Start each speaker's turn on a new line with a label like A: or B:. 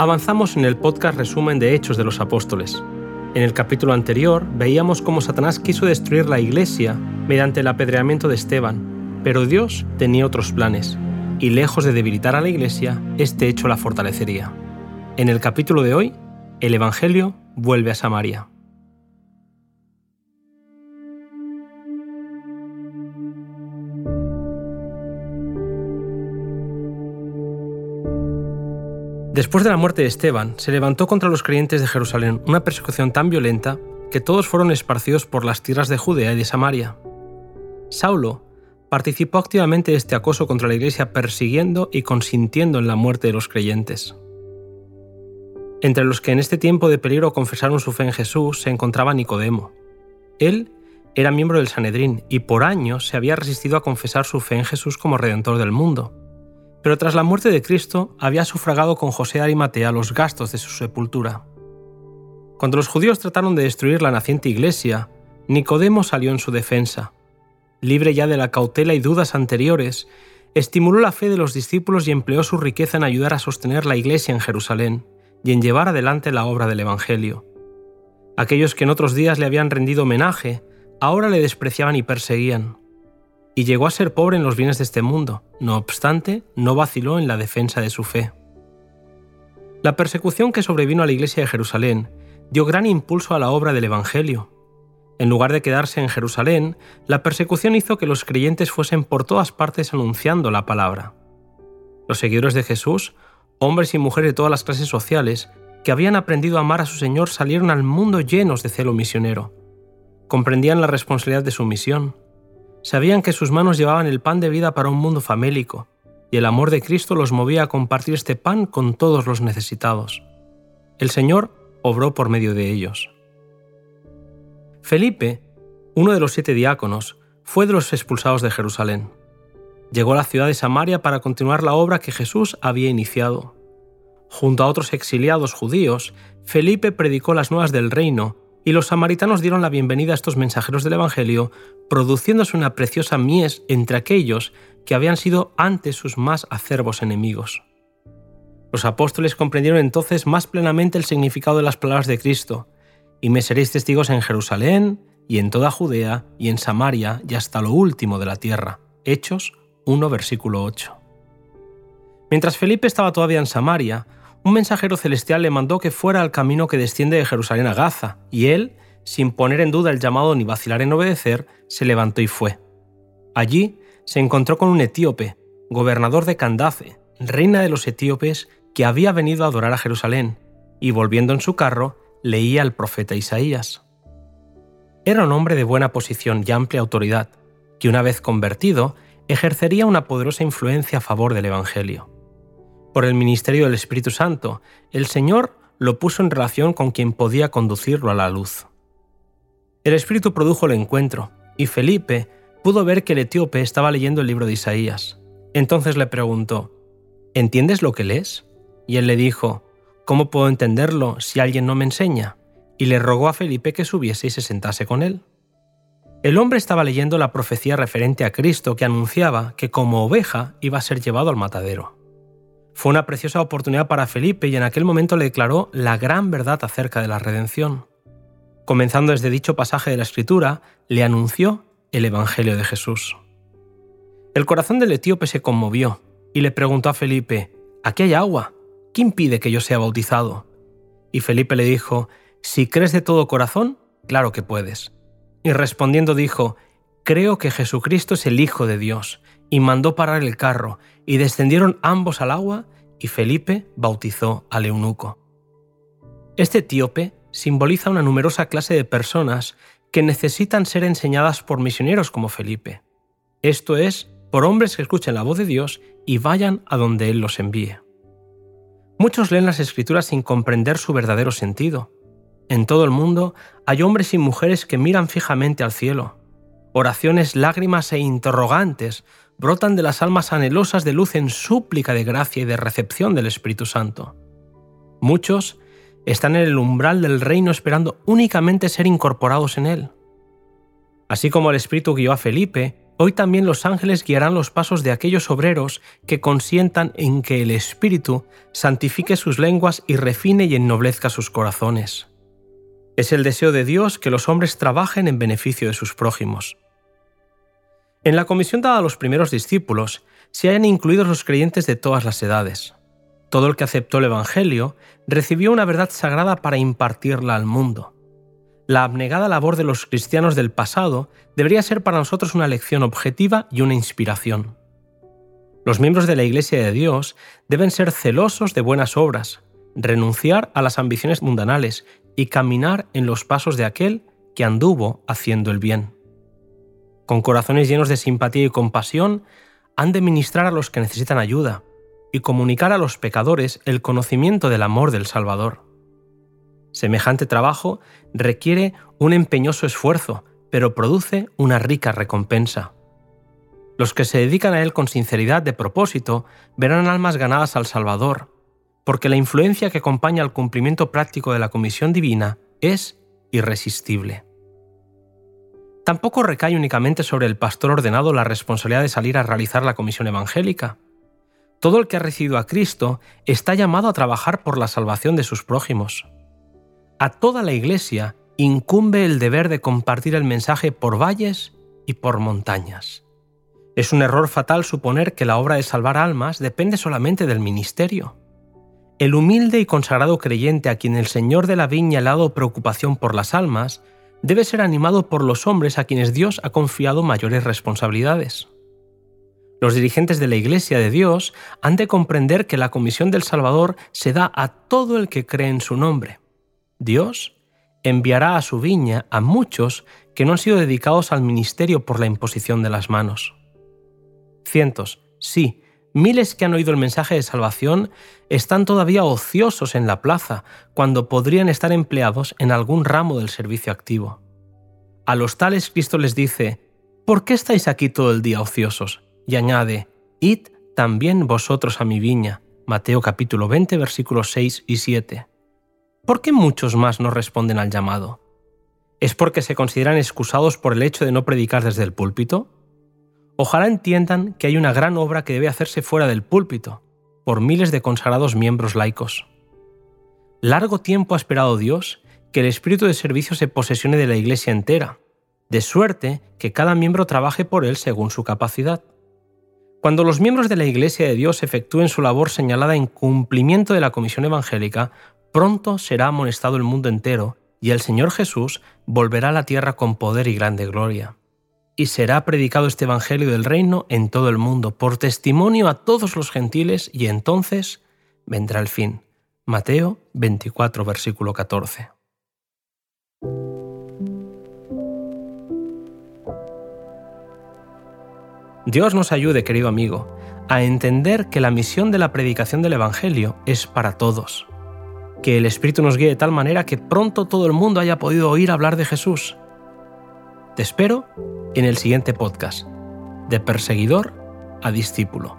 A: Avanzamos en el podcast resumen de Hechos de los Apóstoles. En el capítulo anterior veíamos cómo Satanás quiso destruir la iglesia mediante el apedreamiento de Esteban, pero Dios tenía otros planes, y lejos de debilitar a la iglesia, este hecho la fortalecería. En el capítulo de hoy, el Evangelio vuelve a Samaria. Después de la muerte de Esteban, se levantó contra los creyentes de Jerusalén una persecución tan violenta que todos fueron esparcidos por las tierras de Judea y de Samaria. Saulo participó activamente de este acoso contra la iglesia persiguiendo y consintiendo en la muerte de los creyentes. Entre los que en este tiempo de peligro confesaron su fe en Jesús se encontraba Nicodemo. Él era miembro del Sanedrín y por años se había resistido a confesar su fe en Jesús como Redentor del mundo pero tras la muerte de Cristo había sufragado con José Arimatea los gastos de su sepultura. Cuando los judíos trataron de destruir la naciente iglesia, Nicodemo salió en su defensa. Libre ya de la cautela y dudas anteriores, estimuló la fe de los discípulos y empleó su riqueza en ayudar a sostener la iglesia en Jerusalén y en llevar adelante la obra del Evangelio. Aquellos que en otros días le habían rendido homenaje, ahora le despreciaban y perseguían y llegó a ser pobre en los bienes de este mundo. No obstante, no vaciló en la defensa de su fe. La persecución que sobrevino a la iglesia de Jerusalén dio gran impulso a la obra del Evangelio. En lugar de quedarse en Jerusalén, la persecución hizo que los creyentes fuesen por todas partes anunciando la palabra. Los seguidores de Jesús, hombres y mujeres de todas las clases sociales, que habían aprendido a amar a su Señor, salieron al mundo llenos de celo misionero. Comprendían la responsabilidad de su misión, Sabían que sus manos llevaban el pan de vida para un mundo famélico, y el amor de Cristo los movía a compartir este pan con todos los necesitados. El Señor obró por medio de ellos. Felipe, uno de los siete diáconos, fue de los expulsados de Jerusalén. Llegó a la ciudad de Samaria para continuar la obra que Jesús había iniciado. Junto a otros exiliados judíos, Felipe predicó las nuevas del reino y los samaritanos dieron la bienvenida a estos mensajeros del Evangelio, produciéndose una preciosa mies entre aquellos que habían sido antes sus más acervos enemigos. Los apóstoles comprendieron entonces más plenamente el significado de las palabras de Cristo, y me seréis testigos en Jerusalén, y en toda Judea, y en Samaria, y hasta lo último de la tierra. Hechos 1, versículo 8. Mientras Felipe estaba todavía en Samaria, un mensajero celestial le mandó que fuera al camino que desciende de Jerusalén a Gaza, y él, sin poner en duda el llamado ni vacilar en obedecer, se levantó y fue. Allí se encontró con un etíope, gobernador de Candace, reina de los etíopes, que había venido a adorar a Jerusalén, y volviendo en su carro, leía al profeta Isaías. Era un hombre de buena posición y amplia autoridad, que una vez convertido, ejercería una poderosa influencia a favor del Evangelio por el ministerio del Espíritu Santo, el Señor lo puso en relación con quien podía conducirlo a la luz. El Espíritu produjo el encuentro, y Felipe pudo ver que el etíope estaba leyendo el libro de Isaías. Entonces le preguntó, ¿Entiendes lo que lees? Y él le dijo, ¿Cómo puedo entenderlo si alguien no me enseña? Y le rogó a Felipe que subiese y se sentase con él. El hombre estaba leyendo la profecía referente a Cristo que anunciaba que como oveja iba a ser llevado al matadero. Fue una preciosa oportunidad para Felipe y en aquel momento le declaró la gran verdad acerca de la redención. Comenzando desde dicho pasaje de la Escritura, le anunció el Evangelio de Jesús. El corazón del etíope se conmovió y le preguntó a Felipe, Aquí hay agua, ¿qué impide que yo sea bautizado? Y Felipe le dijo, Si crees de todo corazón, claro que puedes. Y respondiendo dijo, Creo que Jesucristo es el Hijo de Dios, y mandó parar el carro, y descendieron ambos al agua, y Felipe bautizó al eunuco. Este etíope simboliza una numerosa clase de personas que necesitan ser enseñadas por misioneros como Felipe. Esto es, por hombres que escuchen la voz de Dios y vayan a donde Él los envíe. Muchos leen las escrituras sin comprender su verdadero sentido. En todo el mundo hay hombres y mujeres que miran fijamente al cielo. Oraciones, lágrimas e interrogantes brotan de las almas anhelosas de luz en súplica de gracia y de recepción del Espíritu Santo. Muchos están en el umbral del reino esperando únicamente ser incorporados en él. Así como el Espíritu guió a Felipe, hoy también los ángeles guiarán los pasos de aquellos obreros que consientan en que el Espíritu santifique sus lenguas y refine y ennoblezca sus corazones. Es el deseo de Dios que los hombres trabajen en beneficio de sus prójimos. En la comisión dada a los primeros discípulos se hayan incluidos los creyentes de todas las edades. Todo el que aceptó el Evangelio recibió una verdad sagrada para impartirla al mundo. La abnegada labor de los cristianos del pasado debería ser para nosotros una lección objetiva y una inspiración. Los miembros de la Iglesia de Dios deben ser celosos de buenas obras, renunciar a las ambiciones mundanales y caminar en los pasos de aquel que anduvo haciendo el bien. Con corazones llenos de simpatía y compasión, han de ministrar a los que necesitan ayuda y comunicar a los pecadores el conocimiento del amor del Salvador. Semejante trabajo requiere un empeñoso esfuerzo, pero produce una rica recompensa. Los que se dedican a él con sinceridad de propósito verán almas ganadas al Salvador, porque la influencia que acompaña al cumplimiento práctico de la comisión divina es irresistible. Tampoco recae únicamente sobre el pastor ordenado la responsabilidad de salir a realizar la comisión evangélica. Todo el que ha recibido a Cristo está llamado a trabajar por la salvación de sus prójimos. A toda la Iglesia incumbe el deber de compartir el mensaje por valles y por montañas. Es un error fatal suponer que la obra de salvar almas depende solamente del ministerio. El humilde y consagrado creyente a quien el Señor de la viña ha dado preocupación por las almas, debe ser animado por los hombres a quienes Dios ha confiado mayores responsabilidades. Los dirigentes de la Iglesia de Dios han de comprender que la comisión del Salvador se da a todo el que cree en su nombre. Dios enviará a su viña a muchos que no han sido dedicados al ministerio por la imposición de las manos. Cientos, sí, Miles que han oído el mensaje de salvación están todavía ociosos en la plaza cuando podrían estar empleados en algún ramo del servicio activo. A los tales Cristo les dice, ¿por qué estáis aquí todo el día ociosos? Y añade, Id también vosotros a mi viña. Mateo capítulo 20 versículos 6 y 7. ¿Por qué muchos más no responden al llamado? ¿Es porque se consideran excusados por el hecho de no predicar desde el púlpito? Ojalá entiendan que hay una gran obra que debe hacerse fuera del púlpito, por miles de consagrados miembros laicos. Largo tiempo ha esperado Dios que el espíritu de servicio se posesione de la Iglesia entera, de suerte que cada miembro trabaje por él según su capacidad. Cuando los miembros de la Iglesia de Dios efectúen su labor señalada en cumplimiento de la comisión evangélica, pronto será amonestado el mundo entero y el Señor Jesús volverá a la tierra con poder y grande gloria y será predicado este Evangelio del reino en todo el mundo, por testimonio a todos los gentiles, y entonces vendrá el fin. Mateo 24, versículo 14. Dios nos ayude, querido amigo, a entender que la misión de la predicación del Evangelio es para todos. Que el Espíritu nos guíe de tal manera que pronto todo el mundo haya podido oír hablar de Jesús. Te espero en el siguiente podcast, de perseguidor a discípulo.